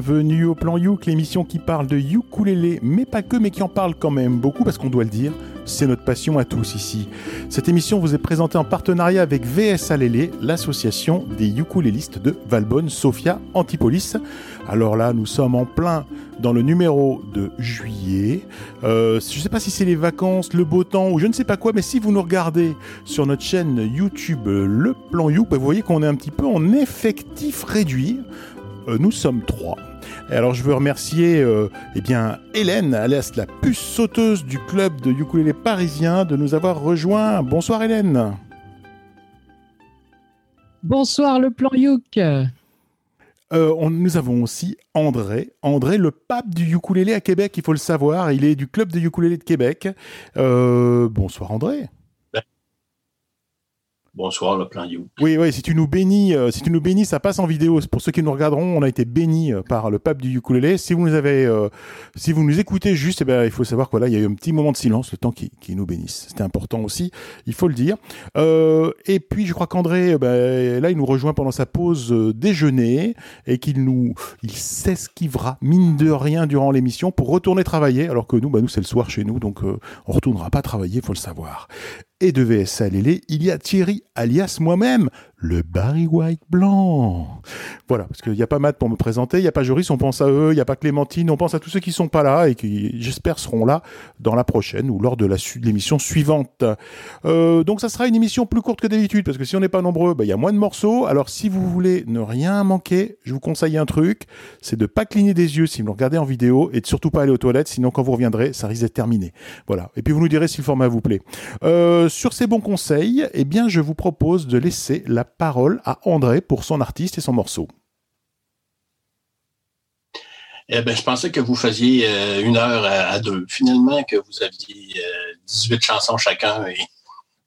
bienvenue au Plan Youk, l'émission qui parle de ukulélé, mais pas que, mais qui en parle quand même beaucoup parce qu'on doit le dire, c'est notre passion à tous ici. Cette émission vous est présentée en partenariat avec VS Alélé, l'association des ukulélistes de Valbonne, Sofia, Antipolis. Alors là, nous sommes en plein dans le numéro de juillet. Euh, je ne sais pas si c'est les vacances, le beau temps ou je ne sais pas quoi, mais si vous nous regardez sur notre chaîne YouTube Le Plan You, vous voyez qu'on est un petit peu en effectif réduit. Euh, nous sommes trois. Et alors je veux remercier euh, eh bien Hélène, alias la puce sauteuse du club de ukulélé parisien, de nous avoir rejoint. Bonsoir Hélène. Bonsoir le plan Youk. Euh, nous avons aussi André, André le pape du ukulélé à Québec, il faut le savoir, il est du club de ukulélé de Québec. bonsoir André. Bonsoir, le plan You. Oui, oui, si tu nous bénis, euh, si tu nous bénis, ça passe en vidéo. Pour ceux qui nous regarderont, on a été bénis euh, par le pape du ukulélé. Si vous nous avez, euh, si vous nous écoutez juste, eh ben, il faut savoir qu'il il y a eu un petit moment de silence, le temps qui, qui nous bénisse. C'était important aussi, il faut le dire. et puis, je crois qu'André, ben, là, il nous rejoint pendant sa pause déjeuner et qu'il nous, il s'esquivera, mine de rien, durant l'émission pour retourner travailler, alors que nous, ben, nous, c'est le soir chez nous, donc on retournera pas travailler, faut le savoir et de VSA il y a Thierry, alias moi-même, le Barry White blanc. Voilà, parce qu'il n'y a pas Matt pour me présenter, il n'y a pas Joris, on pense à eux, il n'y a pas Clémentine, on pense à tous ceux qui sont pas là et qui, j'espère, seront là dans la prochaine ou lors de l'émission suivante. Euh, donc ça sera une émission plus courte que d'habitude, parce que si on n'est pas nombreux, bah, il y a moins de morceaux. Alors si vous voulez ne rien manquer, je vous conseille un truc, c'est de pas cligner des yeux si vous regardez en vidéo et de surtout pas aller aux toilettes, sinon quand vous reviendrez, ça risque d'être terminé. Voilà. Et puis vous nous direz si le format vous plaît. Euh, sur ces bons conseils, eh bien je vous propose de laisser la parole à André pour son artiste et son morceau. Eh ben, je pensais que vous faisiez euh, une heure à, deux. Finalement, que vous aviez 18 euh, chansons chacun.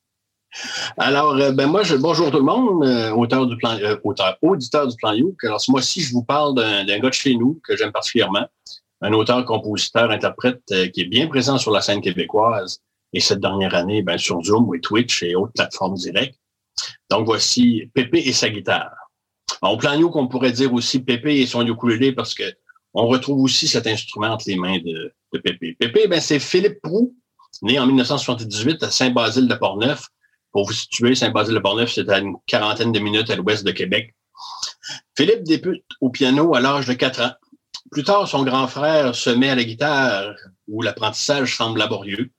Alors, euh, ben moi, bonjour tout le monde, auteur du plan, auteur, auditeur du plan You. Alors, ce mois-ci, je vous parle d'un gars de chez nous que j'aime particulièrement, un auteur, compositeur, interprète qui est bien présent sur la scène québécoise et cette dernière année, ben, sur Zoom et Twitch et autres plateformes directes. Donc voici Pépé et sa guitare. Au plan nous qu'on pourrait dire aussi Pépé et son ukulélé parce que on retrouve aussi cet instrument entre les mains de, Pépé. Pépé, ben, c'est Philippe Prou, né en 1978 à Saint-Basile de Portneuf. Pour vous situer, Saint-Basile de Portneuf, c'est à une quarantaine de minutes à l'ouest de Québec. Philippe débute au piano à l'âge de 4 ans. Plus tard, son grand frère se met à la guitare où l'apprentissage semble laborieux.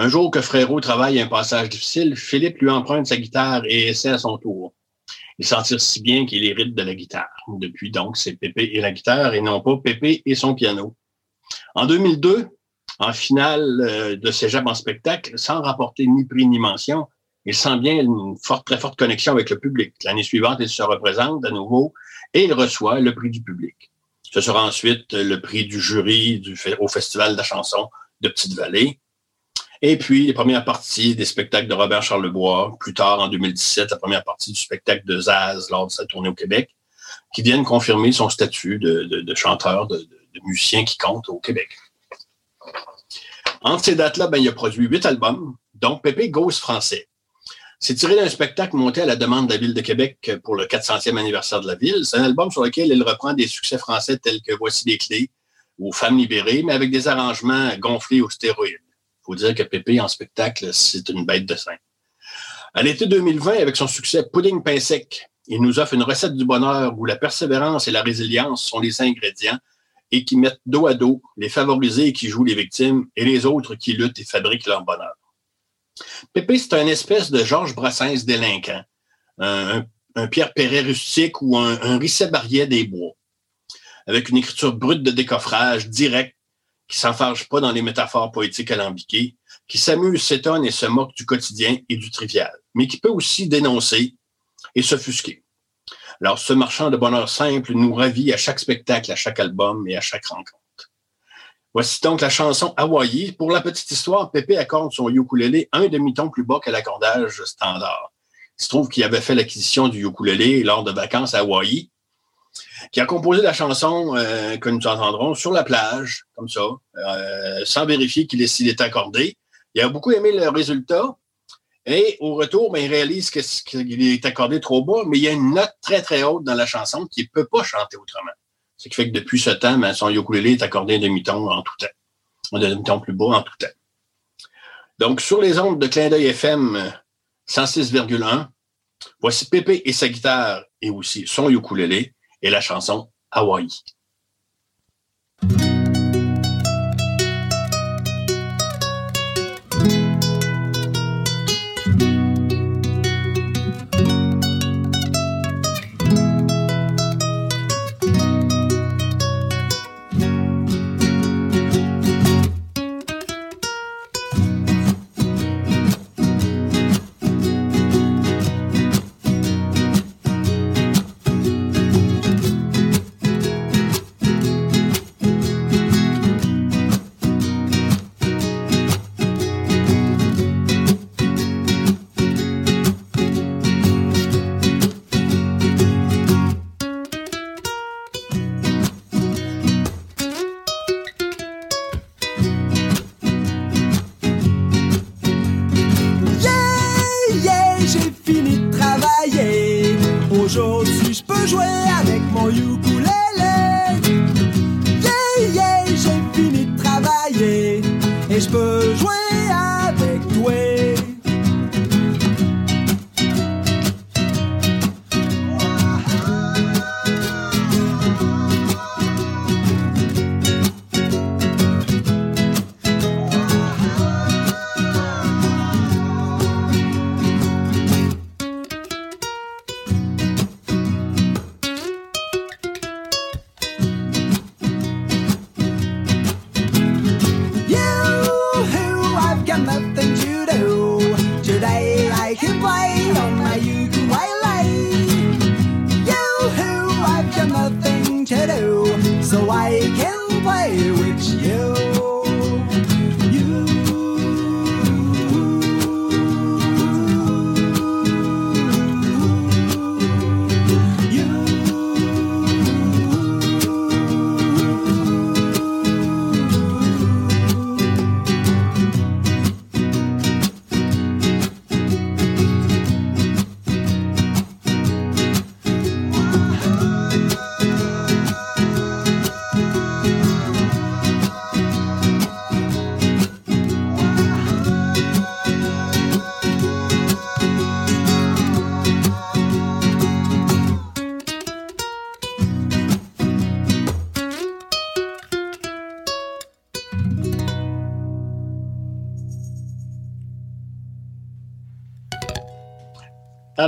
Un jour que Frérot travaille un passage difficile, Philippe lui emprunte sa guitare et essaie à son tour. Il s'en tire si bien qu'il hérite de la guitare. Depuis donc, c'est Pépé et la guitare et non pas Pépé et son piano. En 2002, en finale euh, de cégep en spectacle, sans rapporter ni prix ni mention, il sent bien une très forte connexion avec le public. L'année suivante, il se représente à nouveau et il reçoit le prix du public. Ce sera ensuite le prix du jury au Festival de la chanson de Petite-Vallée. Et puis, les premières parties des spectacles de Robert Charlebois, plus tard en 2017, la première partie du spectacle de Zaz lors de sa tournée au Québec, qui viennent confirmer son statut de, chanteur, de, musicien qui compte au Québec. Entre ces dates-là, ben, il a produit huit albums, dont Pépé Ghost français. C'est tiré d'un spectacle monté à la demande de la Ville de Québec pour le 400e anniversaire de la ville. C'est un album sur lequel il reprend des succès français tels que Voici les clés ou Femmes libérées, mais avec des arrangements gonflés aux stéroïdes faut dire que Pépé en spectacle, c'est une bête de sein. À l'été 2020, avec son succès Pudding Pain Sec, il nous offre une recette du bonheur où la persévérance et la résilience sont les ingrédients et qui mettent dos à dos les favorisés qui jouent les victimes et les autres qui luttent et fabriquent leur bonheur. Pépé, c'est un espèce de Georges Brassens délinquant, un, Pierre Perret rustique ou un, un Risset Barriet des bois, avec une écriture brute de décoffrage, directe, qui s'enfarge pas dans les métaphores poétiques alambiquées, qui s'amuse, s'étonne et se moque du quotidien et du trivial, mais qui peut aussi dénoncer et s'offusquer. Alors, ce marchand de bonheur simple nous ravit à chaque spectacle, à chaque album et à chaque rencontre. Voici donc la chanson Hawaii. Pour la petite histoire, Pépé accorde son ukulélé un demi-ton plus bas que l'accordage standard. Il se trouve qu'il avait fait l'acquisition du ukulélé lors de vacances à Hawaï qui a composé la chanson euh, que nous entendrons sur la plage, comme ça, euh, sans vérifier qu'il est, s'il est accordé. Il a beaucoup aimé le résultat. Et au retour, ben, il réalise qu'il est accordé trop bas, mais il y a une note très, très haute dans la chanson qu'il ne peut pas chanter autrement. Ce qui fait que depuis ce temps, ben, son ukulélé est accordé un demi-ton en tout temps. Un demi-ton plus bas en tout temps. Donc, sur les ondes de clin d'œil FM 106,1, voici Pépé et sa guitare et aussi son ukulélé et la chanson Hawaii.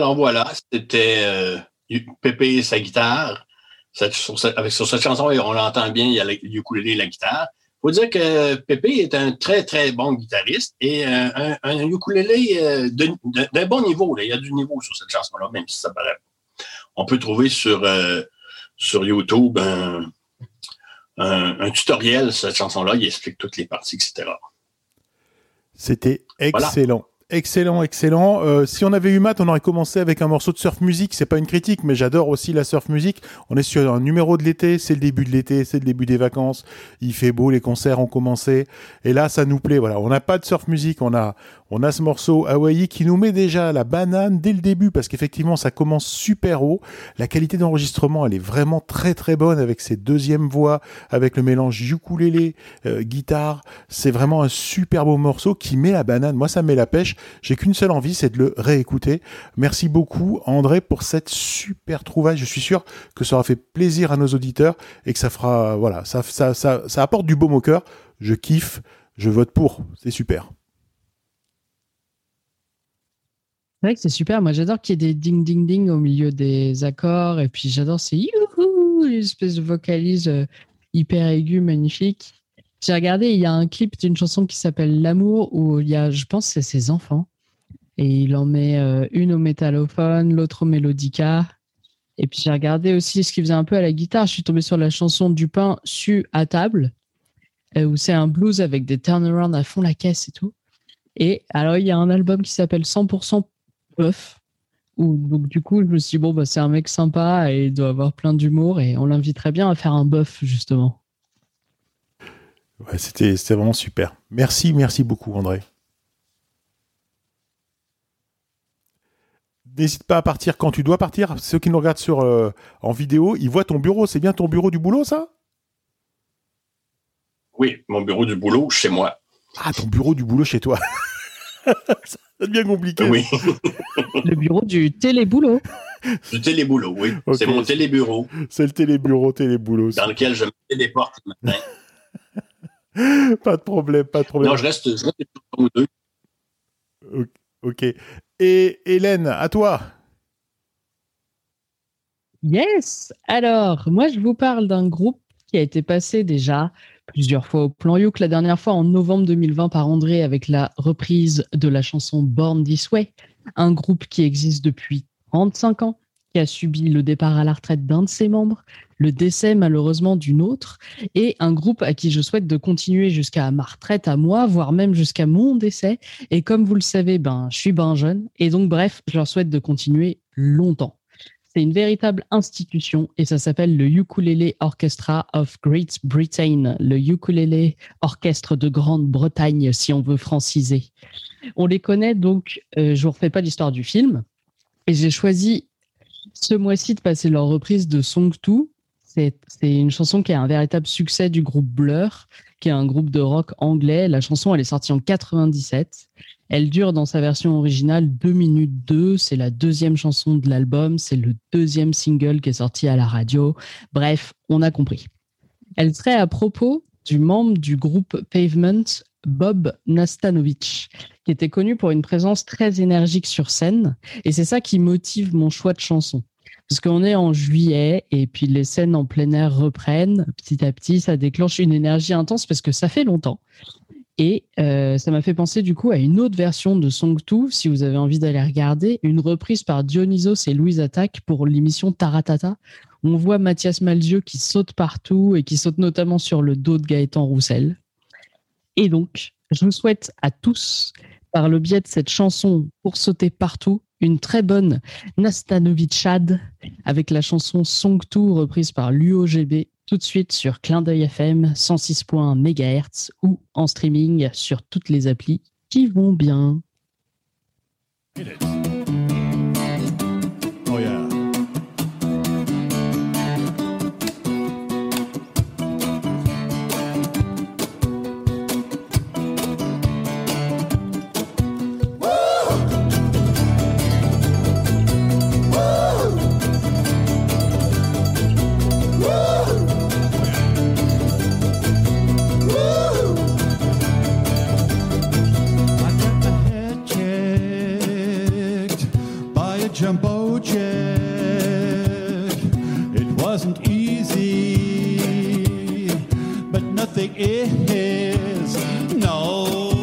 Alors voilà, c'était euh, Pépé et sa guitare. sur, avec, sur cette chanson, on l'entend bien, il y a le ukulélé et la guitare. Il faut dire que Pépé est un très, très bon guitariste et euh, un, un, ukulélé euh, d'un bon niveau. Il y a du niveau sur cette chanson-là, même si ça paraît. On peut trouver sur, sur YouTube un, un, tutoriel sur cette chanson-là. Il explique toutes les parties, etc. C'était excellent. Excellent, excellent. Euh, si on avait eu Matt, on aurait commencé avec un morceau de surf music. C'est pas une critique, mais j'adore aussi la surf music. On est sur un numéro de l'été, c'est le début de l'été, c'est le début des vacances. Il fait beau, les concerts ont commencé, et là, ça nous plaît. Voilà, on n'a pas de surf music, on a, on a ce morceau Hawaii qui nous met déjà la banane dès le début parce qu'effectivement, ça commence super haut. La qualité d'enregistrement, elle est vraiment très très bonne avec ses deuxièmes voix, avec le mélange ukulélé, euh, guitare. C'est vraiment un super beau morceau qui met la banane. Moi, ça met la pêche. J'ai qu'une seule envie, c'est de le réécouter. Merci beaucoup, André, pour cette super trouvaille. Je suis sûr que ça aura fait plaisir à nos auditeurs et que ça fera, voilà, ça, ça, ça, apporte du baume au cœur. Je kiffe, je vote pour. C'est super. C'est vrai que c'est super. Moi, j'adore qu'il y ait des ding ding ding au milieu des accords. Et puis, j'adore ces youhou, une espèce de vocalise euh, hyper aiguë, magnifique. J'ai regardé, il y a un clip d'une chanson qui s'appelle L'amour où il y a, je pense, c'est ses enfants. Et il en met euh, une au métallophone, l'autre au mélodica. Et puis j'ai regardé aussi ce qu'il faisait un peu à la guitare. Je suis tombé sur la chanson du pain su à table, euh, où c'est un blues avec des turnarounds à fond la caisse et tout. Et alors il y a un album qui s'appelle 100% Buff. Où, donc du coup je me suis dit bon bah c'est un mec sympa et il doit avoir plein d'humour et on l'inviterait bien à faire un buff justement. Ouais, c'était vraiment super. Merci, merci beaucoup, André. n'hésite pas à partir quand tu dois partir. Ceux qui nous regardent sur en vidéo, ils voient ton bureau. C'est bien ton bureau du boulot, ça? Oui, mon bureau du boulot chez moi. Ah, ton bureau du boulot chez toi. ça devient compliqué. Oui. le bureau du téléboulot. Du téléboulot, oui. C'est mon télébureau. C'est le télébureau, téléboulot. Dans lequel je me téléporte le matin. pas de problème, pas de problème. Non, je reste, je reste ou deux. Ok. Et Hélène, à toi. Yes. Alors, moi, je vous parle d'un groupe qui a été passé déjà plusieurs fois au plan Youk. La dernière fois en novembre 2020 par André avec la reprise de la chanson Born This Way. Un groupe qui existe depuis 35 ans, qui a subi le départ à la retraite d'un de ses membres, le décès malheureusement d'une autre, et un groupe à qui je souhaite de continuer jusqu'à ma retraite à moi, voire même jusqu'à mon décès. Et comme vous le savez, ben, je suis ben jeune, et donc bref, je leur souhaite de continuer longtemps. C'est une véritable institution et ça s'appelle le Ukulele Orchestra of Great Britain, le Ukulele Orchestre de Grande-Bretagne, si on veut franciser. On les connaît donc, euh, je vous refais pas l'histoire du film, et j'ai choisi ce mois-ci de passer leur reprise de Song 2. C'est une chanson qui a un véritable succès du groupe Blur, qui est un groupe de rock anglais. La chanson, elle est sortie en 97. Elle dure dans sa version originale 2 minutes 2. C'est la deuxième chanson de l'album. C'est le deuxième single qui est sorti à la radio. Bref, on a compris. Elle serait à propos du membre du groupe Pavement, Bob Nastanovic, qui était connu pour une présence très énergique sur scène. Et c'est ça qui motive mon choix de chanson. Parce qu'on est en juillet et puis les scènes en plein air reprennent. Petit à petit, ça déclenche une énergie intense parce que ça fait longtemps. Et euh, ça m'a fait penser du coup à une autre version de Song 2, si vous avez envie d'aller regarder, une reprise par Dionysos et Louise Attaque pour l'émission Taratata. On voit Mathias Malzieu qui saute partout et qui saute notamment sur le dos de Gaëtan Roussel. Et donc, je vous souhaite à tous, par le biais de cette chanson pour sauter partout, une très bonne Nastanovichad avec la chanson Song 2 reprise par l'UOGB tout de suite sur Clin d'œil FM 106.1 MHz ou en streaming sur toutes les applis qui vont bien. It wasn't easy, but nothing is. No.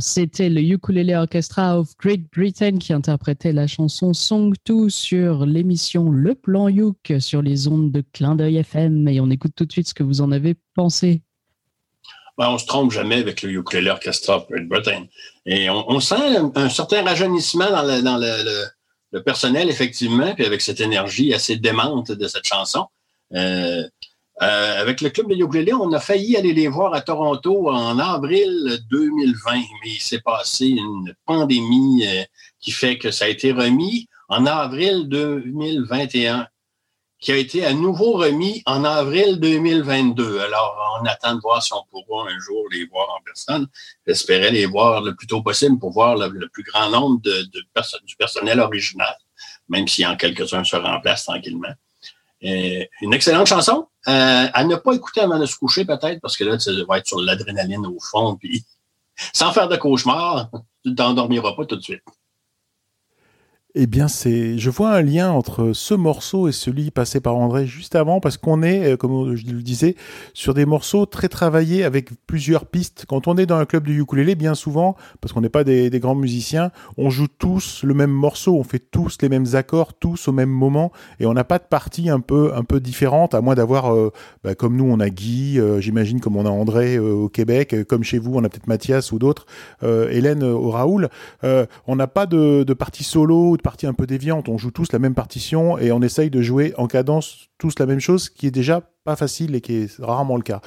C'était le Ukulele Orchestra of Great Britain qui interprétait la chanson Song 2 sur l'émission Le Plan Uk sur les ondes de Clin d'œil FM. Et on écoute tout de suite ce que vous en avez pensé. Ben, on se trompe jamais avec le Ukulele Orchestra of Great Britain. Et on, sent un, certain rajeunissement dans, le, personnel, effectivement, puis avec cette énergie assez démente de cette chanson. Euh, Euh, avec le club de ukulélé, on a failli aller les voir à Toronto en avril 2020, mais il s'est passé une pandémie euh, qui fait que ça a été remis en avril 2021, qui a été à nouveau remis en avril 2022. Alors, on attend de voir si on pourra un jour les voir en personne. J'espérais les voir le plus tôt possible pour voir le, plus grand nombre de, de du personnel original, même si en quelques-uns se remplacent tranquillement. Euh, une excellente chanson. Euh, à ne pas écouter avant de se coucher, peut-être, parce que là, tu vas être sur l'adrénaline au fond, puis sans faire de cauchemar, tu t'endormiras pas tout de suite. Eh bien, c'est, je vois un lien entre ce morceau et celui passé par André juste avant, parce qu'on est, euh, comme je le disais, sur des morceaux très travaillés avec plusieurs pistes. Quand on est dans un club de ukulélé, bien souvent, parce qu'on n'est pas des, grands musiciens, on joue tous le même morceau, on fait tous les mêmes accords, tous au même moment, et on n'a pas de partie un peu, un peu différente, à moins d'avoir, euh, bah, comme nous, on a Guy, euh, j'imagine, comme on a André au Québec, comme chez vous, on a peut-être Mathias ou d'autres, Hélène au Raoul. on n'a pas de, de partie solo, partie un peu déviante. On joue tous la même partition et on essaye de jouer en cadence tous la même chose, qui est déjà pas facile et qui est rarement le cas.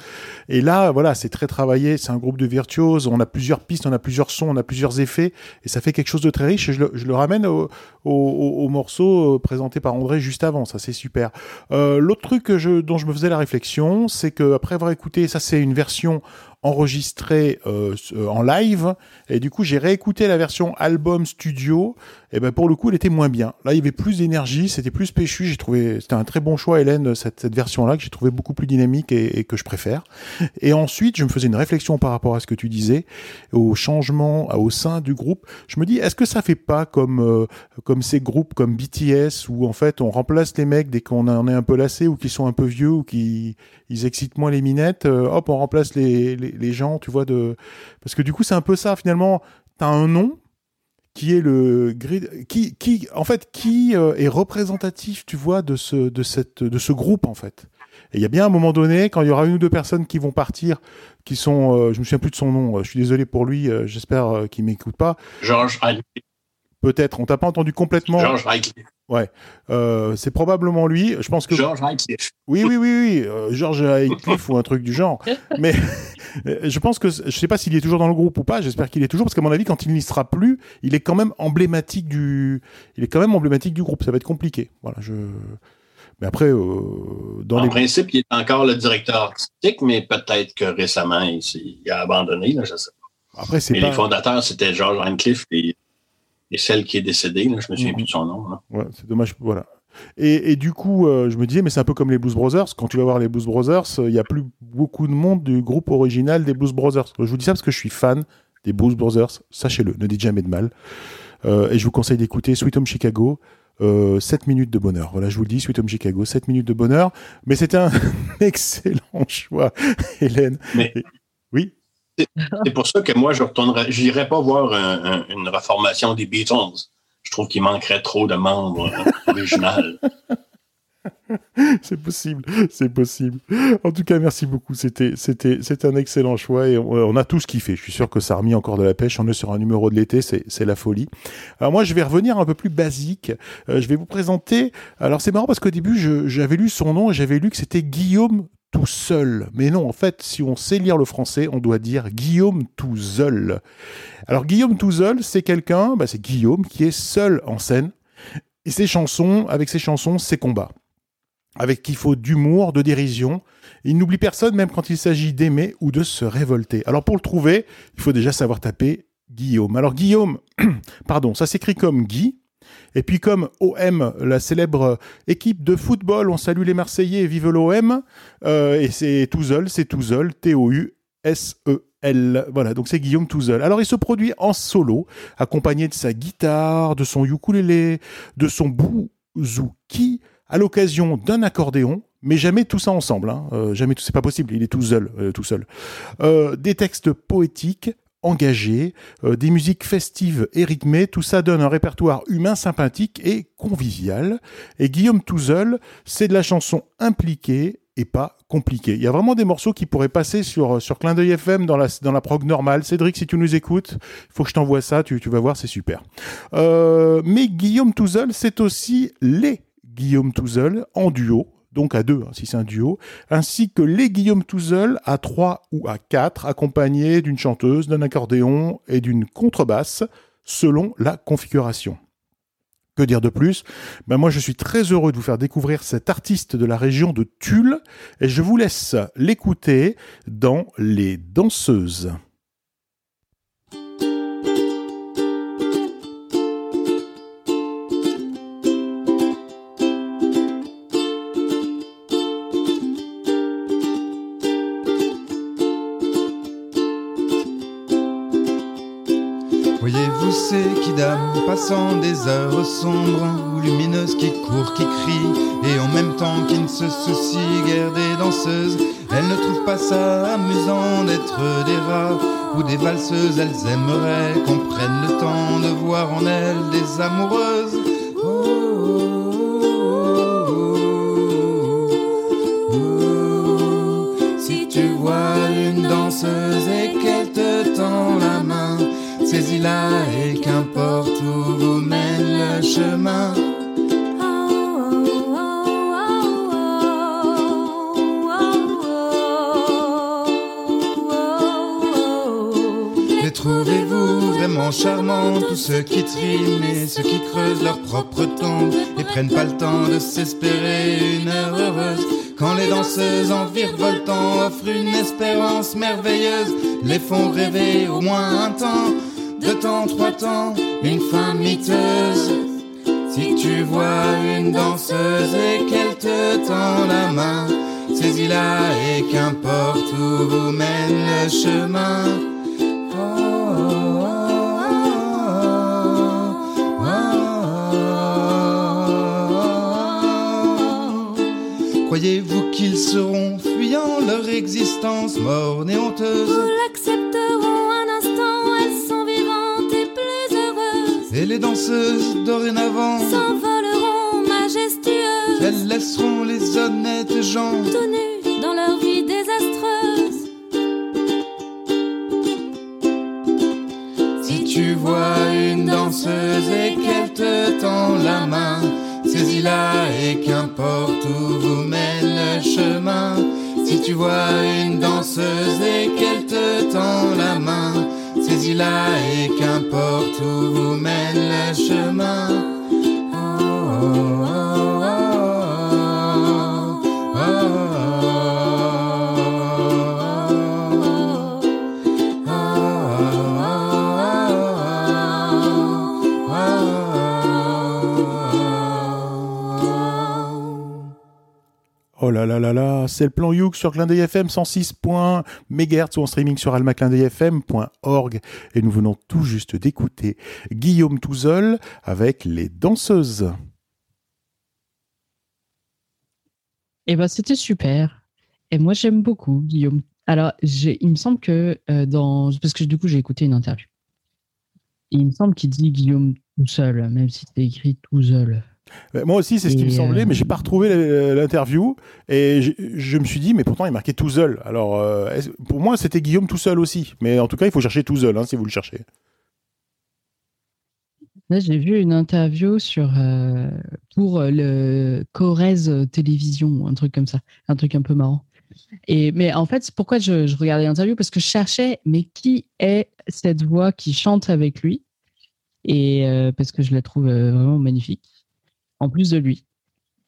Et là, voilà, c'est très travaillé. C'est un groupe de virtuoses. On a plusieurs pistes, on a plusieurs sons, on a plusieurs effets, et ça fait quelque chose de très riche. Je le, ramène au, morceau euh, présenté par André juste avant. Ça, c'est super. Euh, l'autre truc dont je me faisais la réflexion, c'est que après avoir écouté, ça, c'est une version enregistré euh, en live et du coup j'ai réécouté la version album studio et ben pour le coup elle était moins bien là il y avait plus d'énergie c'était plus péchu j'ai trouvé c'était un très bon choix Cette, cette version là que j'ai trouvé beaucoup plus dynamique et, que je préfère et ensuite je me faisais une réflexion par rapport à ce que tu disais au changement au sein du groupe je me dis est-ce que ça fait pas comme euh, comme ces groupes comme BTS où en fait on remplace les mecs dès qu'on en est un peu lassé ou qui sont un peu vieux ou qui ils excitent moins les minettes euh, hop on remplace les les, gens, tu vois, de parce que du coup c'est un peu ça finalement. T'as un nom qui est le grid, qui, qui, en fait, qui euh, est représentatif, tu vois, de ce, de cette, de ce groupe en fait. Et il y a bien un moment donné, quand il y aura une ou deux personnes qui vont partir, qui sont, euh, je me souviens plus de son nom, euh, je suis désolé pour lui, j'espère qu'il m'écoute pas. Georges Peut-être, on t'a pas entendu complètement. Georges Ouais, euh, c'est probablement lui. Je pense que George Highcliffe. Oui, oui, oui, oui, euh, George Highcliffe ou un truc du genre. Mais je pense que je sais pas s'il est toujours dans le groupe ou pas. J'espère qu'il est toujours parce qu'à mon avis, quand il n'y sera plus, il est quand même emblématique du. Il est quand même emblématique du groupe. Ça va être compliqué. Voilà, je. Mais après, euh, dans en principe, il est encore le directeur artistique, mais peut-être que récemment, il, a abandonné. Là, je sais pas. Après, c'est. Mais les fondateurs, c'était George Highcliffe et et celle qui est décédée, là, je me souviens mhm. plus de son nom. Ouais, c'est dommage, voilà. Et, et, du coup, euh, je me disais, mais c'est un peu comme les Blues Brothers. Quand tu vas voir les Blues Brothers, euh, il n'y a plus beaucoup de monde du groupe original des Blues Brothers. Je vous dis ça parce que je suis fan des Blues Brothers. Sachez-le, ne dites jamais de mal. Euh, et je vous conseille d'écouter Sweet Home Chicago. Euh, 7 minutes de bonheur. Voilà, je vous le dis, Sweet Home Chicago, 7 minutes de bonheur. Mais c'était un excellent choix, Hélène. Mais... C'est pour ça que moi, je retournerai, j'irai pas voir une reformation des Beatles. Je trouve qu'il manquerait trop de membres originaux. c'est possible, c'est possible. En tout cas, merci beaucoup. C'était, c'était, c'était un excellent choix et on, a tous kiffé. Je suis sûr que ça a remis encore de la pêche. On est sur un numéro de l'été, c'est, c'est la folie. Alors moi, je vais revenir un peu plus basique. Euh, je vais vous présenter. Alors c'est marrant parce qu'au début, j'avais lu son nom et j'avais lu que c'était Guillaume tout seul. Mais non, en fait, si on sait lire le français, on doit dire Guillaume tout seul. Alors Guillaume tout seul, c'est quelqu'un, bah, c'est Guillaume qui est seul en scène. Et ses chansons, avec ses chansons, ses combats. Avec qu'il faut d'humour, de dérision. Il n'oublie personne même quand il s'agit d'aimer ou de se révolter. Alors pour le trouver, il faut déjà savoir taper Guillaume. Alors Guillaume, pardon, ça s'écrit comme Guy, et puis comme OM, la célèbre équipe de football, on salue les Marseillais, vive l'OM. Euh, et c'est Touzel, c'est Touzel, T-O-U-S-E-L. Voilà, donc c'est Guillaume Touzel. Alors il se produit en solo, accompagné de sa guitare, de son ukulélé, de son bouzouki, à l'occasion d'un accordéon, mais jamais tout ça ensemble. Hein. Euh, jamais tout, c'est pas possible. Il est tout seul, euh, tout seul. des textes poétiques, engagé, euh, des musiques festives et rythmées, tout ça donne un répertoire humain sympathique et convivial. Et Guillaume Touzel, c'est de la chanson impliquée et pas compliquée. Il y a vraiment des morceaux qui pourraient passer sur, sur Clin d'œil FM dans la, dans la prog normale. Cédric, si tu nous écoutes, il faut que je t'envoie ça, tu, tu vas voir, c'est super. Euh, mais Guillaume Touzel, c'est aussi les Guillaume Touzel en duo donc à deux hein, si c'est un duo, ainsi que les Guillaume Touzel à trois ou à quatre, accompagnés d'une chanteuse, d'un accordéon et d'une contrebasse, selon la configuration. Que dire de plus? Ben Moi, je suis très heureux de vous faire découvrir cet artiste de la région de Tulle et je vous laisse l'écouter dans Les Danseuses. Passant des heures sombres ou lumineuses qui courent, qui crient, et en même temps qui ne se soucient guère des danseuses. Elles ne trouvent pas ça amusant d'être des rats ou des valseuses. Elles aimeraient qu'on prenne le temps de voir en elles des amoureuses. Prennent pas le temps de s'espérer une heure heureuse. Quand les danseuses en virevoltant offrent une espérance merveilleuse, les font rêver au moins un temps deux temps, trois temps, une femme miteuse. Si tu vois une danseuse et qu'elle te tend la main, saisis-la et qu'importe où vous mène le chemin. Croyez-vous qu'ils seront fuyant leur existence morne et honteuse Et les danseuses dorénavant s'envoleront majestueuses. Elles laisseront les honnêtes gens tenus dans leur vie désastreuse. Si tu vois une danseuse et qu'elle te tend la main, saisis-la et qu'importe où vous tu vois une danseuse et qu'elle te tend la main, saisis-la et qu'importe où vous mène le chemin. C'est le plan Youk sur Clin FM 106. MHz ou en streaming sur almaclindeuilfm.org et nous venons tout juste d'écouter Guillaume Touzeul avec les danseuses. Eh ben c'était super. Et moi j'aime beaucoup Guillaume. Alors il me semble que euh, dans parce que du coup j'ai écouté une interview. il me semble qu'il dit Guillaume tout même si c'est écrit tout seul. Euh, moi aussi, c'est ce qui me semblait, mais j'ai pas retrouvé l'interview et je, me suis dit, mais pourtant il marquait tout seul. Alors, euh, pour moi, c'était Guillaume tout seul aussi, mais en tout cas, il faut chercher tout seul hein, si vous le cherchez. Là, j'ai vu une interview sur euh, pour le Corrèze Télévision, un truc comme ça, un truc un peu marrant. Et mais en fait, pourquoi je, je regardais l'interview Parce que je cherchais, mais qui est cette voix qui chante avec lui? Et parce que je la trouve vraiment magnifique en plus de lui.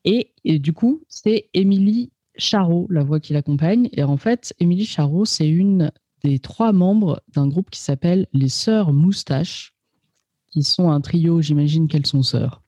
Et, du coup, c'est Émilie Charot, la voix qui l'accompagne. Et en fait, Émilie Charot, c'est une des trois membres d'un groupe qui s'appelle les Sœurs Moustaches, qui sont un trio, j'imagine qu'elles sont sœurs,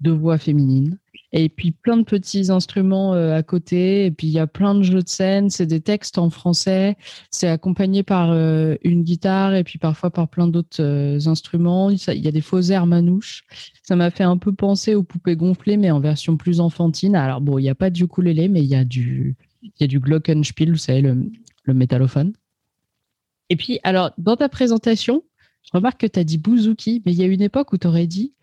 de voix féminines. Et puis plein de petits instruments euh, à côté. Et puis il y a plein de jeux de scène. C'est des textes en français. C'est accompagné par euh, une guitare et puis parfois par plein d'autres euh, instruments. Il y a des faux airs manouches. Ça m'a fait un peu penser aux poupées gonflées, mais en version plus enfantine. Alors bon, il n'y a pas du ukulélé, mais il y a du, y a du glockenspiel, vous savez, le, le métallophone. Et puis, alors, dans ta présentation, je remarque que tu as dit bouzouki, mais il y a une époque où tu aurais dit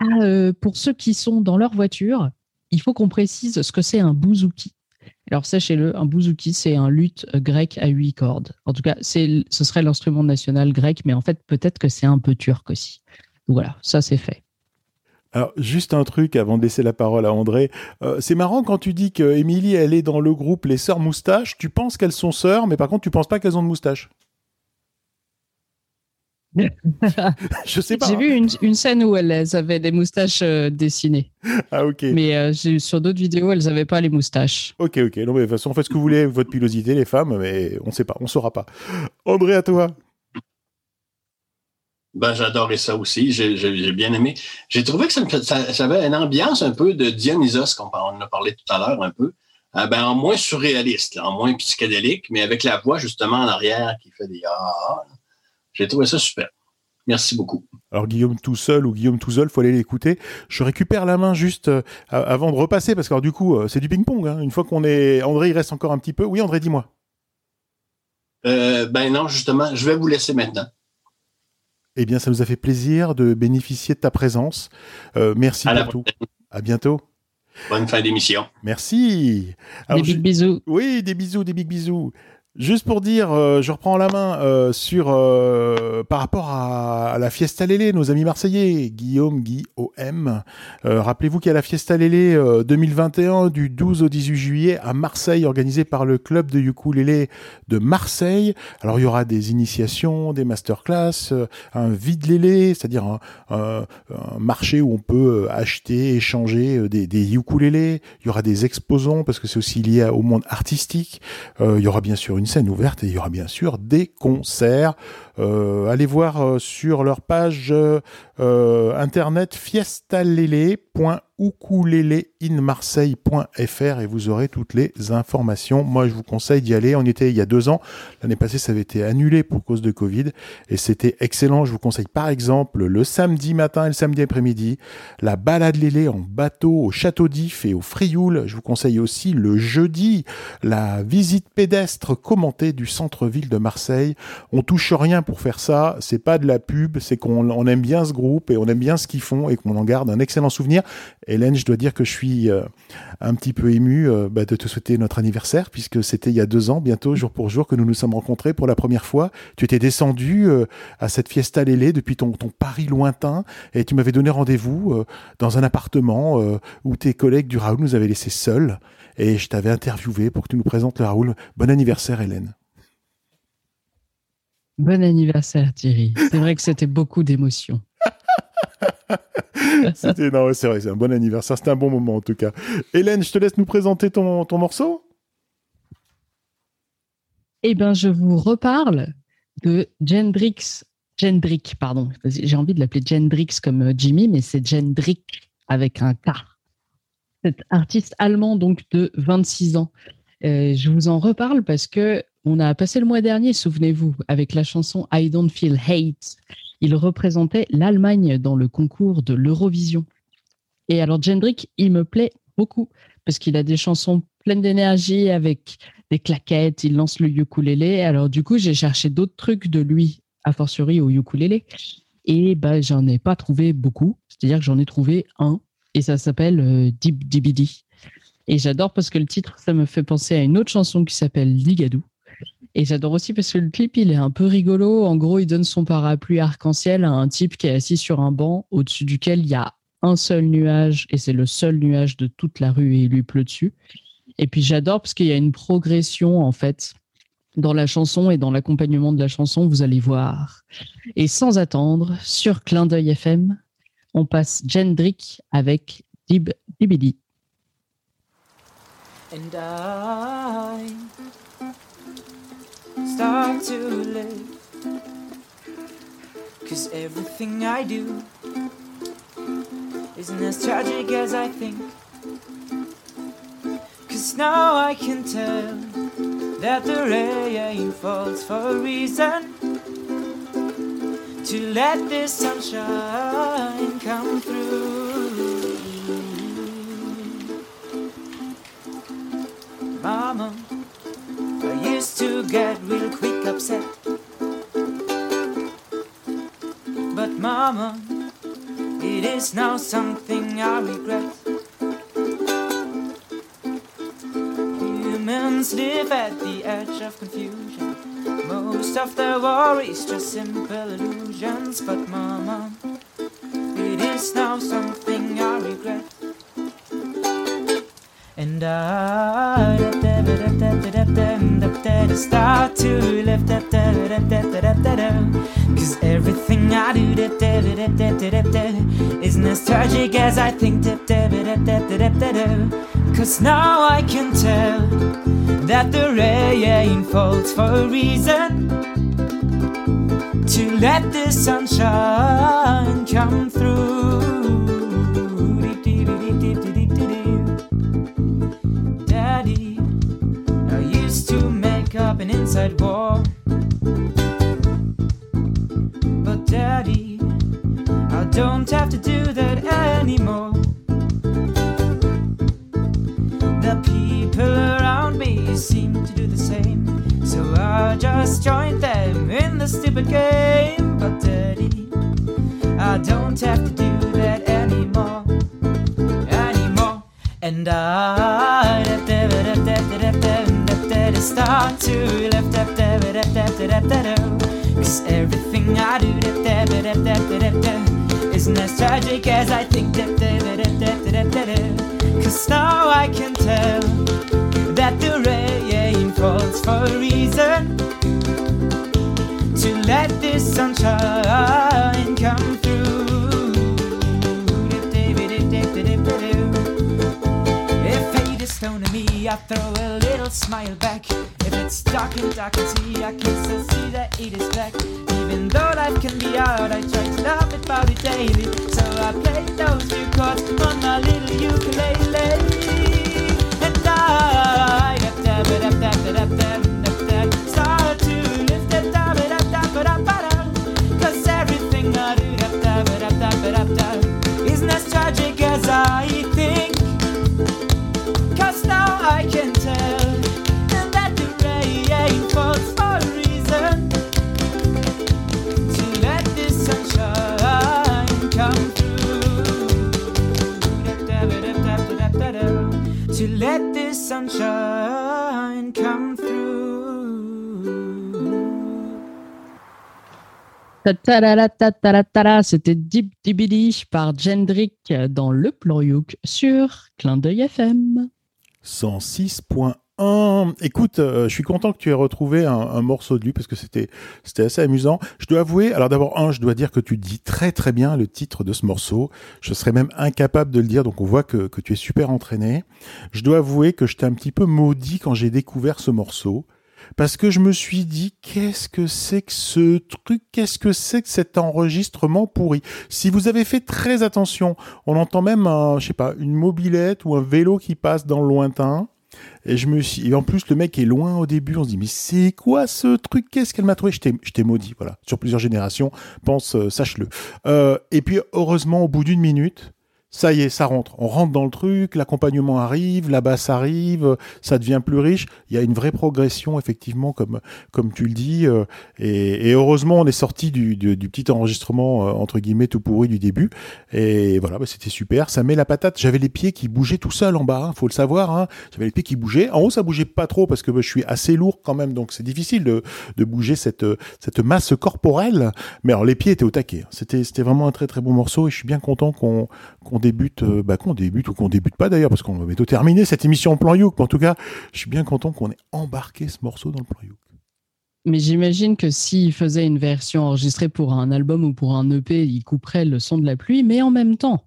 ah, euh, pour ceux qui sont dans leur voiture, il faut qu'on précise ce que c'est un bouzouki. Alors sachez-le, un bouzouki, c'est un luth grec à huit cordes. En tout cas, ce serait l'instrument national grec, mais en fait, peut-être que c'est un peu turc aussi. voilà, ça c'est fait. Alors, juste un truc avant de laisser la parole à André. Euh, c'est marrant quand tu dis que Émilie, elle est dans le groupe Les Sœurs Moustaches. Tu penses qu'elles sont sœurs, mais par contre, tu penses pas qu'elles ont de moustaches. je sais pas. J'ai hein. vu une, une scène où elles avaient des moustaches euh, dessinées. Ah, ok. Mais euh, sur d'autres vidéos, elles n'avaient pas les moustaches. Ok, ok. Non, mais de toute façon, faites ce que vous voulez votre pilosité, les femmes, mais on sait pas, on saura pas. André, à toi. Ben, j'adorais ça aussi. J'ai bien aimé. J'ai trouvé que ça, avait une ambiance un peu de Dionysos, qu'on on en a parlé tout à l'heure un peu. Euh, ben, en moins surréaliste, là, en moins psychédélique, mais avec la voix justement en arrière qui fait des ah. J'ai trouvé ça super. Merci beaucoup. Alors Guillaume tout seul ou Guillaume tout seul, faut aller l'écouter. Je récupère la main juste euh, avant de repasser parce que alors, du coup euh, c'est du ping-pong. hein. Une fois qu'on est, André il reste encore un petit peu. Oui André, dis-moi. Euh, ben non, justement, je vais vous laisser maintenant. Eh bien ça nous a fait plaisir de bénéficier de ta présence. Euh, merci À pour tout. prochaine. À bientôt. Bonne fin d'émission. Merci. Alors, des je- bisous. Oui, des bisous, des big bisous. Juste pour dire, euh, je reprends la main euh, sur euh, par rapport à, la Fiesta Lélé, nos amis marseillais, Guillaume, Guy, OM. Euh, Rappelez-vous qu'il y a la Fiesta Lélé euh, 2021 du 12 au 18 juillet à Marseille, organisée par le club de ukulélé de Marseille. Alors il y aura des initiations, des masterclass, euh, un vide lélé, c'est-à-dire un, marché où on peut euh, acheter, échanger euh, des, des ukulélés. Il y aura des exposants parce que c'est aussi lié au monde artistique. Euh, il y aura bien sûr une scène ouverte et il y aura bien sûr des concerts. Euh, allez voir euh, sur leur page euh, internet fiestalele.ukuleleinmarseille.fr et vous aurez toutes les informations. Moi, je vous conseille d'y aller. On y était il y a deux ans. L'année passée, ça avait été annulé pour cause de Covid et c'était excellent. Je vous conseille par exemple le samedi matin et le samedi après-midi la balade lélé en bateau au Château d'If et au Frioul. Je vous conseille aussi le jeudi la visite pédestre commentée du centre-ville de Marseille. On touche rien pour faire ça. C'est pas de la pub, c'est qu'on on aime bien ce groupe et on aime bien ce qu'ils font et qu'on en garde un excellent souvenir. Hélène, je dois dire que je suis euh, un petit peu ému euh, bah, de te souhaiter notre anniversaire puisque c'était il y a deux ans, bientôt jour pour jour, que nous nous sommes rencontrés pour la première fois. Tu étais descendu euh, à cette fiesta lélé depuis ton, ton Paris lointain et tu m'avais donné rendez-vous dans un appartement où tes collègues du Raoul nous avaient laissés seuls et je t'avais interviewé pour que tu nous présentes le Raoul. Bon anniversaire Hélène. Bon anniversaire, Thierry. C'est vrai que c'était beaucoup d'émotions. C'était non, c'est vrai, c'est un bon anniversaire, c'était un bon moment en tout cas. Hélène, je te laisse nous présenter ton, ton morceau. Eh bien, je vous reparle de Jendrix. Jendrick, pardon. J'ai envie de l'appeler Jendrix comme euh, Jimmy, mais c'est Jendrick avec un K. Cet artiste allemand, donc de 26 ans. Euh, je vous en reparle parce que on a passé le mois dernier, souvenez-vous, avec la chanson I Don't Feel Hate. Il représentait l'Allemagne dans le concours de l'Eurovision. Et alors, Jendrick, il me plaît beaucoup parce qu'il a des chansons pleines d'énergie avec des claquettes, il lance le ukulélé. Alors du coup, j'ai cherché d'autres trucs de lui, a fortiori au ukulélé, et ben j'en ai pas trouvé beaucoup. C'est-à-dire que j'en ai trouvé un, et ça s'appelle euh, Deep Dibidi. Et j'adore parce que le titre, ça me fait penser à une autre chanson qui s'appelle Ligadou. Et j'adore aussi parce que le clip, il est un peu rigolo. En gros, il donne son parapluie arc-en-ciel à un type qui est assis sur un banc au-dessus duquel il y a un seul nuage, et c'est le seul nuage de toute la rue, et il lui pleut dessus. Et puis j'adore parce qu'il y a une progression en fait dans la chanson et dans l'accompagnement de la chanson, vous allez voir. Et sans attendre, sur Clin d'œil FM, on passe Jendrick avec Dib Dibidi. And start to live. Cause everything I do isn't as tragic as I think. Cause now I can tell that the rain falls for a reason. To let this sunshine come through. Get real quick upset. But Mama, it is now something I regret. Humans live at the edge of confusion. Most of their worries just simple illusions. But Mama, it is now something start to live, up da da da da da da da Cause everything I do da da da da da da da da is nostalgic as I think da da da da da da da da Cause now I can tell that the rain falls for a reason to let the sunshine come But, Daddy, I don't have to do that anymore. The people around me seem to do the same. So I just joined them in the stupid game. But, Daddy, I don't have to do that anymore. Anymore. And I start to lift up Cause everything I do isn't as tragic as I think Cause now I can tell that the rain falls for a reason To let this sunshine I throw a little smile back. If it's dark and dark and see, I can still see that it is black. Even though life can be hard, I try to love it about it daily. So I play those few chords on my little ukulele. And I, dab, dab, dab, dab, dab, dab, dab, start to lift Cause everything I do, dab, dab, dab, dab, dab, dab, isn't as tragic as I think. C'était Deep Dibidi par Jendrik dans le plan Youk sur Clin d'œil FM. 106.1. Écoute, euh, je suis content que tu aies retrouvé un, un morceau de lui parce que c'était c'était assez amusant. Je dois avouer, alors d'abord un, je dois dire que tu dis très très bien le titre de ce morceau. Je serais même incapable de le dire, donc on voit que, que tu es super entraîné. Je dois avouer que j'étais un petit peu maudit quand j'ai découvert ce morceau parce que je me suis dit qu'est-ce que c'est que ce truc, qu'est-ce que c'est que cet enregistrement pourri? Si vous avez fait très attention, on entend même un, je sais pas, une mobilette ou un vélo qui passe dans le lointain. Et je me suis, et en plus le mec est loin au début, on se dit mais c'est quoi ce truc? Qu'est-ce qu'elle m'a trouvé? Je t'ai, maudit, voilà. Sur plusieurs générations, pense, euh, sache-le. Euh, et puis heureusement, au bout d'une minute, ça y est, ça rentre. On rentre dans le truc, l'accompagnement arrive, la basse arrive, ça devient plus riche. Il y a une vraie progression, effectivement, comme, comme tu le dis. euh, Et, et heureusement, on est sorti du, du, du petit enregistrement, euh, entre guillemets, tout pourri du début. Et voilà, bah, c'était super. Ça met la patate. J'avais les pieds qui bougeaient tout seul en bas, hein, faut le savoir. Hein. J'avais les pieds qui bougeaient. En haut, ça bougeait pas trop parce que bah, je suis assez lourd quand même, donc c'est difficile de, de bouger cette, cette masse corporelle. Mais alors, les pieds étaient au taquet. C'était, c'était vraiment un très très bon morceau et je suis bien content qu'on qu'on débute, euh, bah, qu'on débute ou qu'on débute pas d'ailleurs, parce qu'on va bientôt terminer cette émission en plan Youk. Mais en tout cas, je suis bien content qu'on ait embarqué ce morceau dans le plan Youk. Mais j'imagine que s'il faisait une version enregistrée pour un album ou pour un EP, il couperait le son de la pluie, mais en même temps,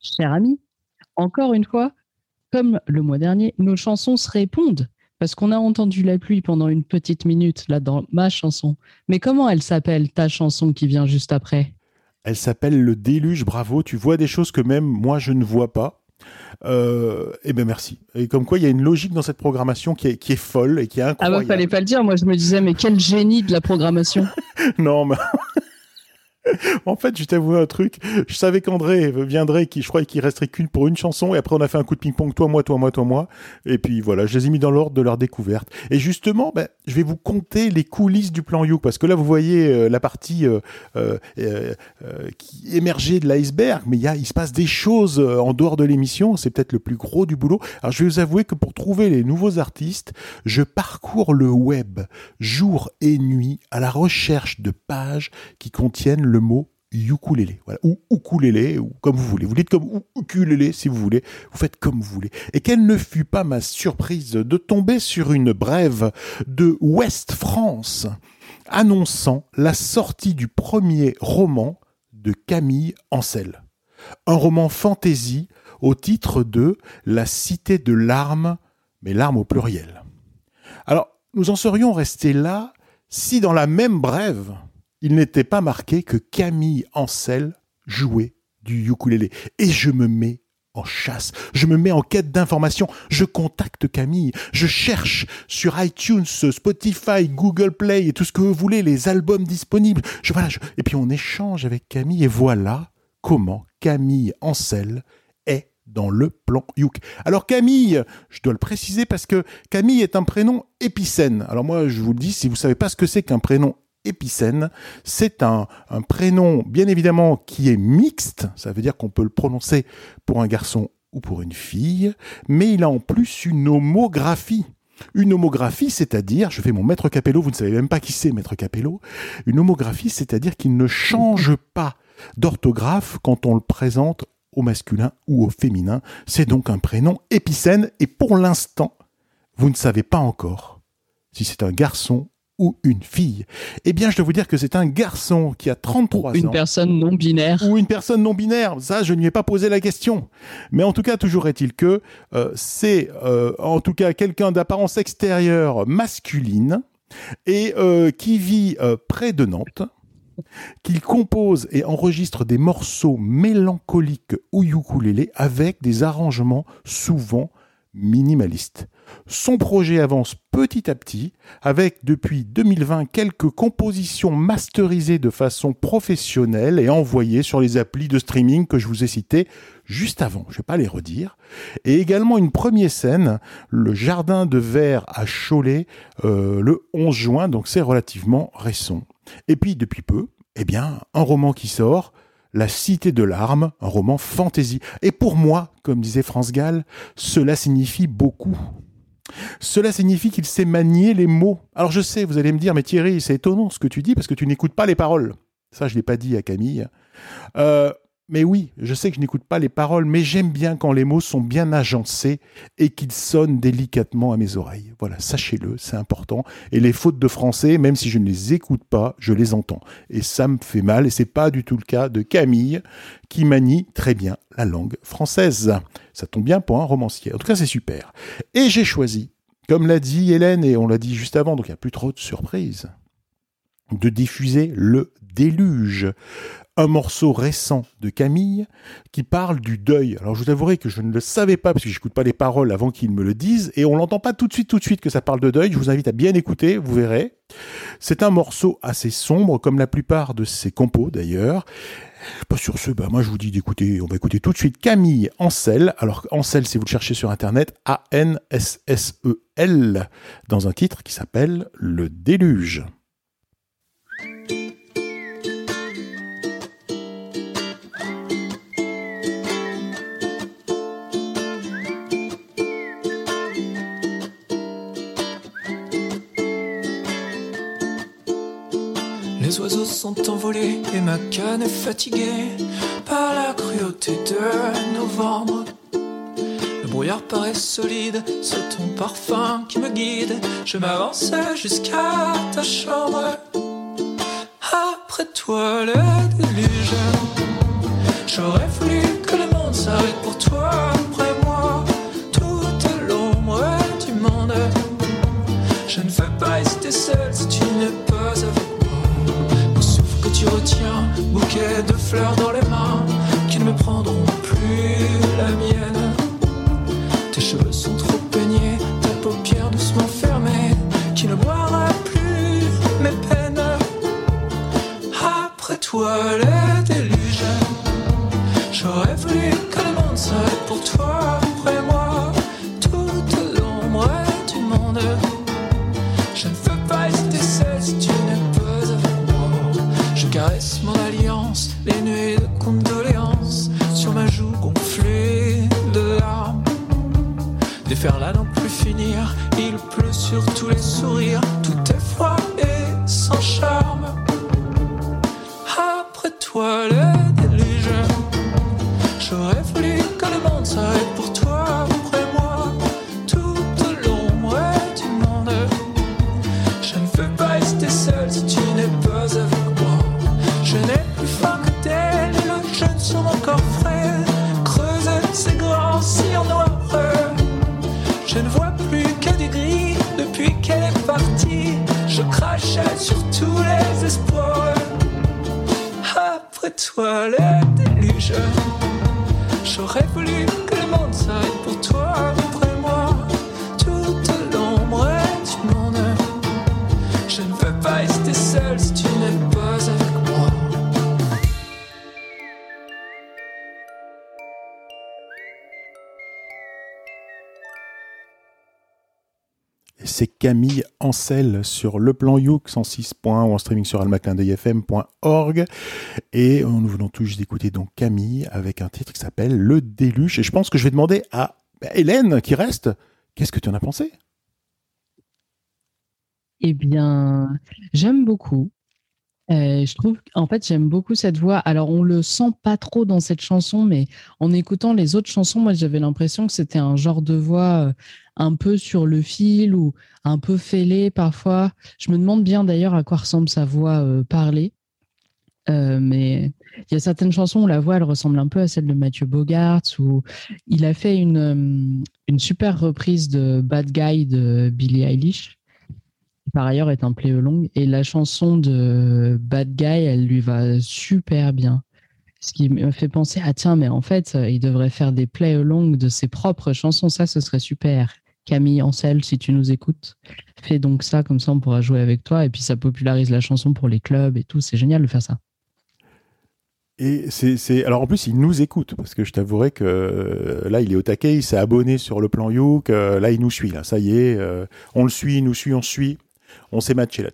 cher ami, encore une fois, comme le mois dernier, nos chansons se répondent. Parce qu'on a entendu la pluie pendant une petite minute, là, dans ma chanson. Mais comment elle s'appelle, ta chanson qui vient juste après? Elle s'appelle Le Déluge, bravo. Tu vois des choses que même moi je ne vois pas. Euh, eh ben merci. Et comme quoi, il y a une logique dans cette programmation qui est, qui est folle et qui est Ah bah, incroyable. fallait pas le dire. Moi, je me disais, mais quel génie de la programmation. non, mais en fait, je t'avoue un truc. Je savais qu'André viendrait, qui je croyais qu'il resterait qu'une pour une chanson, et après on a fait un coup de ping-pong, toi, moi, toi, moi, toi, moi. Et puis voilà, je les ai mis dans l'ordre de leur découverte. Et justement, ben, je vais vous conter les coulisses du plan You, parce que là, vous voyez euh, la partie euh, euh, qui émergeait de l'iceberg, mais il y a, il se passe des choses en dehors de l'émission. C'est peut-être le plus gros du boulot. Alors, je vais vous avouer que pour trouver les nouveaux artistes, je parcours le web jour et nuit à la recherche de pages qui contiennent le mot ukulélé, ou ukulélé, ou comme vous voulez. Vous dites comme ukulélé si vous voulez, vous faites comme vous voulez. Et quelle ne fut pas ma surprise de tomber sur une brève de Ouest France annonçant la sortie du premier roman de Camille Ancel. Un roman fantaisie au titre de La cité de larmes, mais larmes au pluriel. Alors, nous en serions restés là si dans la même brève, il n'était pas marqué que Camille Ancel jouait du ukulélé. Et je me mets en chasse, je me mets en quête d'informations, je contacte Camille, je cherche sur iTunes, Spotify, Google Play et tout ce que vous voulez, les albums disponibles. Je, et puis on échange avec Camille et voilà comment Camille Ancel est dans le plan Youk. Alors Camille, je dois le préciser parce que Camille est un prénom épicène. Alors moi, je vous le dis, si vous savez pas ce que c'est qu'un prénom épicène, c'est un, un prénom bien évidemment qui est mixte, ça veut dire qu'on peut le prononcer pour un garçon ou pour une fille, mais il a en plus une homographie. Une homographie, c'est-à-dire, je fais mon maître Capello, vous ne savez même pas qui c'est maître Capello, une homographie, c'est-à-dire qu'il ne change pas d'orthographe quand on le présente au masculin ou au féminin. C'est donc un prénom épicène. Et pour l'instant, vous ne savez pas encore si c'est un garçon ou une fille. Eh bien, je dois vous dire que c'est un garçon qui a 33 Une ans personne non binaire. ou une personne non binaire. Ça, je ne lui ai pas posé la question. Mais en tout cas, toujours est-il que euh, c'est euh, en tout cas quelqu'un d'apparence extérieure masculine et euh, qui vit près de Nantes, qu'il compose et enregistre des morceaux mélancoliques au ukulélé avec des arrangements souvent minimalistes. Son projet avance petit à petit, avec depuis 2020 quelques compositions masterisées de façon professionnelle et envoyées sur les applis de streaming que je vous ai citées juste avant. Je ne vais pas les redire. Et également une première scène, le Jardin de Verre à Cholet, euh, le 11 juin, donc c'est relativement récent. Et puis depuis peu, eh bien, un roman qui sort, La Cité de l'arme, un roman fantasy. Et pour moi, comme disait France Gall, cela signifie beaucoup. Cela signifie qu'il sait manier les mots. Alors je sais, vous allez me dire, mais Thierry, c'est étonnant ce que tu dis parce que tu n'écoutes pas les paroles. Ça, je ne l'ai pas dit à Camille. Euh, mais oui, je sais que je n'écoute pas les paroles, mais j'aime bien quand les mots sont bien agencés et qu'ils sonnent délicatement à mes oreilles. Voilà, sachez-le, c'est important. Et les fautes de français, même si je ne les écoute pas, je les entends. Et ça me fait mal, et c'est pas du tout le cas de Camille, qui manie très bien la langue française. Ça tombe bien pour un romancier. En tout cas, c'est super. Et j'ai choisi, comme l'a dit Hélène, et on l'a dit juste avant, donc il n'y a plus trop de surprises, de diffuser le déluge un morceau récent de Camille qui parle du deuil. Alors je vous avouerai que je ne le savais pas parce que j'écoute pas les paroles avant qu'ils me le disent et on l'entend pas tout de suite tout de suite que ça parle de deuil. Je vous invite à bien écouter, vous verrez. C'est un morceau assez sombre comme la plupart de ses compos d'ailleurs. Pas sur ce, bah moi je vous dis d'écouter, on va écouter tout de suite Camille Ancel. Alors Ancel, si vous le cherchez sur internet, A-N-S-S-E-L, dans un titre qui s'appelle Le Déluge. Les oiseaux sont envolés et ma canne est fatiguée par la cruauté de novembre. Le brouillard paraît solide, c'est ton parfum qui me guide. Je m'avance jusqu'à ta chambre. Après toi, le déluge. J'aurais voulu que le monde s'arrête pour toi. Après moi, toute l'ombre du monde. Je ne veux pas rester seul si tu n'es pas avec. Tu retiens, bouquet de fleurs dans les mains, qui ne me prendront plus la mienne. Tes cheveux sont trop peignés, ta paupière doucement fermée, qui ne boira plus mes peines. Après toi, c'est Camille Ancel sur le plan Youk 106 ou en streaming sur almaclindeuilfm.org. Et nous venons tout juste d'écouter donc Camille avec un titre qui s'appelle Le Déluge. Et je pense que je vais demander à bah, Hélène qui reste, qu'est-ce que tu en as pensé? Eh bien, j'aime beaucoup. Euh, je trouve, en fait, j'aime beaucoup cette voix. Alors, on le sent pas trop dans cette chanson, mais en écoutant les autres chansons, moi, j'avais l'impression que c'était un genre de voix euh, un peu sur le fil ou un peu fêlée parfois. Je me demande bien d'ailleurs à quoi ressemble sa voix euh, parlée. Mais il y a certaines chansons où la voix, elle ressemble un peu à celle de Mathieu Bogart, où il a fait une, une super reprise de Bad Guy de Billie Eilish par ailleurs est un play long. Et la chanson de Bad Guy elle lui va super bien. Ce qui me fait penser ah tiens mais en fait euh, il devrait faire des play along de ses propres chansons. Ça ce serait super. Camille Ancel si tu nous écoutes fais donc ça comme ça on pourra jouer avec toi. Et puis ça popularise la chanson pour les clubs et tout. C'est génial de faire ça. Et c'est, alors en plus il nous écoute parce que je t'avouerai que euh, là il est au taquet, il s'est abonné sur le plan Youk, euh, là il nous suit là, ça y est, on le suit, il nous suit, on suit, on s'est matché là.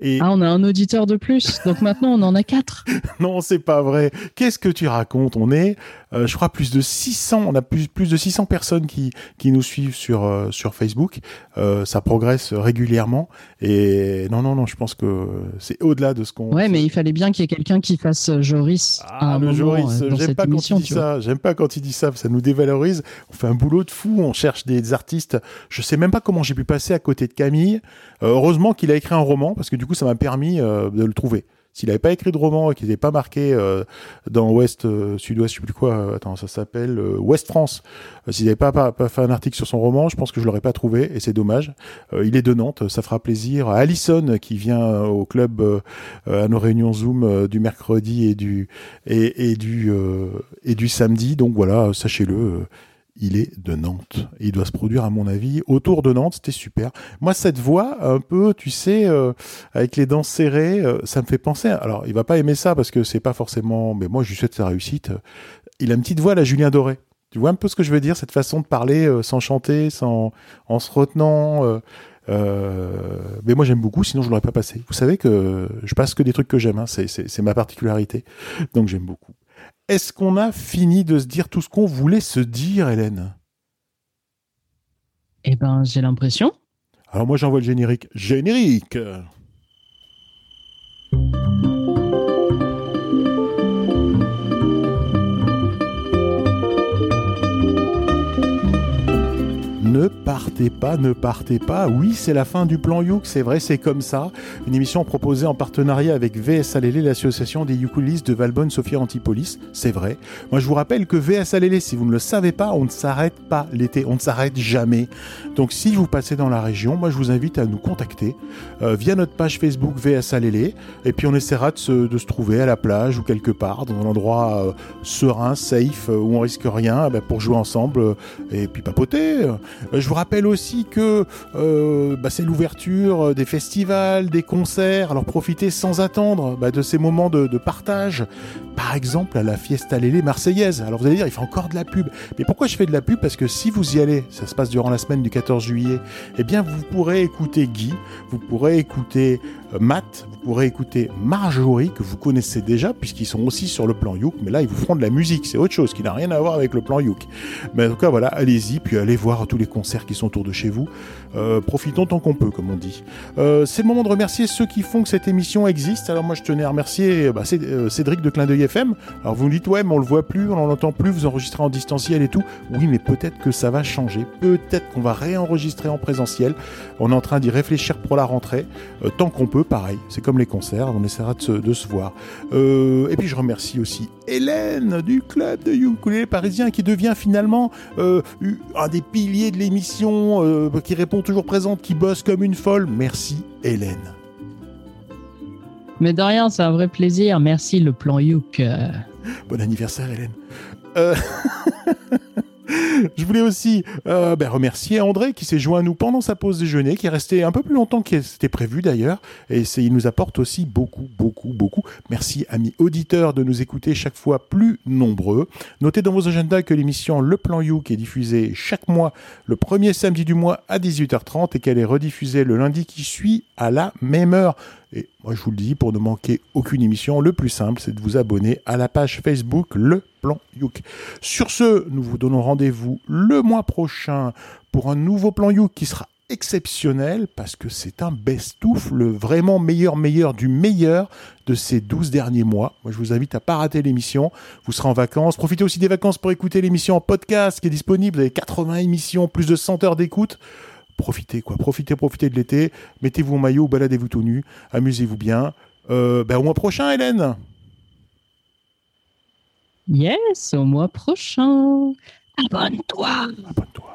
Et ah on a un auditeur de plus donc maintenant on en a quatre non, c'est pas vrai. Qu'est-ce que tu racontes? On est, euh, je crois, plus de 600. On a plus, plus de 600 personnes qui, qui nous suivent sur, euh, sur Facebook. Euh, ça progresse régulièrement. Et non, non, non, je pense que c'est au-delà de ce qu'on. ouais mais il fallait bien qu'il y ait quelqu'un qui fasse Joris à Ah, un le moment Joris, j'aime pas quand il dit ça. J'aime pas quand il dit ça. Ça nous dévalorise. On fait un boulot de fou. On cherche des artistes. Je sais même pas comment j'ai pu passer à côté de Camille. Heureusement qu'il a écrit un roman parce que du coup, ça m'a permis euh, de le trouver. S'il n'avait pas écrit de roman et qu'il n'était pas marqué euh, dans Ouest, euh, Sud-Ouest, je sais plus quoi, attends, ça s'appelle Ouest France. S'il n'avait pas, fait un article sur son roman, je pense que je l'aurais pas trouvé et c'est dommage. Il est de Nantes, ça fera plaisir. À Alison qui vient au club à nos réunions Zoom du mercredi et du et, du et du samedi. Donc voilà, sachez-le. Euh, il est de Nantes. Il doit se produire, à mon avis, autour de Nantes. C'était super. Moi, cette voix, un peu, tu sais, euh, avec les dents serrées, euh, ça me fait penser. Alors, il va pas aimer ça parce que c'est pas forcément. Mais moi, je lui souhaite sa réussite. Il a une petite voix, la Julien Doré. Tu vois un peu ce que je veux dire, cette façon de parler euh, sans chanter, sans en se retenant. euh, euh, mais moi j'aime beaucoup, sinon je l'aurais pas passé. Vous savez que je passe que des trucs que j'aime, hein, c'est ma particularité, donc j'aime beaucoup. Est-ce qu'on a fini de se dire tout ce qu'on voulait se dire, Hélène? Eh ben, j'ai l'impression. Alors moi j'envoie le générique. Générique Ne partez pas, ne partez pas. Oui, c'est la fin du plan Youk, c'est vrai, c'est comme ça. Une émission proposée en partenariat avec VS Alélé, l'association des ukulélistes de Valbonne, Sophia Antipolis. C'est vrai. Moi, je vous rappelle que VS Alélé, si vous ne le savez pas, on ne s'arrête pas l'été, on ne s'arrête jamais. Donc, si vous passez dans la région, moi, je vous invite à nous contacter euh, via notre page Facebook VS Alélé. Et puis, on essaiera de se, trouver à la plage ou quelque part, dans un endroit euh, serein, safe, euh, où on risque rien, eh ben, pour jouer ensemble et puis papoter. Euh, je vous rappelle aussi que euh, bah, c'est l'ouverture euh, des festivals, des concerts. Alors profitez sans attendre bah, de ces moments de, partage. par exemple à la Fiesta Lélé marseillaise. Alors vous allez dire, il fait encore de la pub. Mais pourquoi je fais de la pub? Parce que si vous y allez, ça se passe durant la semaine du 14 juillet, eh bien vous pourrez écouter Guy, vous pourrez écouter Matt, vous pourrez écouter Marjorie, que vous connaissez déjà, puisqu'ils sont aussi sur le plan Youk, mais là ils vous feront de la musique, c'est autre chose qui n'a rien à voir avec le plan Youk. Mais en tout cas voilà, allez-y, puis allez voir tous les concerts qui sont autour de chez vous. Euh, profitons tant qu'on peut, comme on dit. Euh, c'est le moment de remercier ceux qui font que cette émission existe. Alors moi je tenais à remercier bah, euh, Cédric de Clin d'œil FM. Alors vous me dites ouais mais on le voit plus, on n'en entend plus, vous enregistrez en distanciel et tout. Oui mais peut-être que ça va changer, peut-être qu'on va réenregistrer en présentiel. On est en train d'y réfléchir pour la rentrée, tant qu'on peut, pareil. C'est comme les concerts, on essaiera de se, de se voir. Euh, et puis je remercie aussi Hélène du club de ukulélé parisien qui devient finalement euh, un des piliers de l'émission, euh, qui répond toujours présente, qui bosse comme une folle. Merci Hélène. Mais de rien, c'est un vrai plaisir. Merci le plan Youk. Bon anniversaire Hélène. Je voulais aussi euh, ben, remercier André qui s'est joint à nous pendant sa pause déjeuner, qui est resté un peu plus longtemps que c'était prévu d'ailleurs, et il nous apporte aussi beaucoup, beaucoup, beaucoup. Merci amis auditeurs de nous écouter chaque fois plus nombreux. Notez dans vos agendas que l'émission Le Plan Youk est diffusée chaque mois le premier samedi du mois à 18h30 et qu'elle est rediffusée le lundi qui suit à la même heure. Et moi, je vous le dis, pour ne manquer aucune émission, le plus simple, c'est de vous abonner à la page Facebook Le Plan Youk. Sur ce, nous vous donnons rendez-vous le mois prochain pour un nouveau Plan Youk qui sera exceptionnel parce que c'est un best-of, le vraiment meilleur meilleur du meilleur de ces 12 derniers mois. Moi, je vous invite à pas rater l'émission. Vous serez en vacances. Profitez aussi des vacances pour écouter l'émission en podcast qui est disponible. Vous avez 80 émissions, plus de 100 heures d'écoute profitez quoi, profitez, profitez de l'été, mettez-vous en maillot, baladez-vous tout nu, amusez-vous bien. Euh, ben, au mois prochain, Hélène. Yes, au mois prochain. Abonne-toi. Abonne-toi.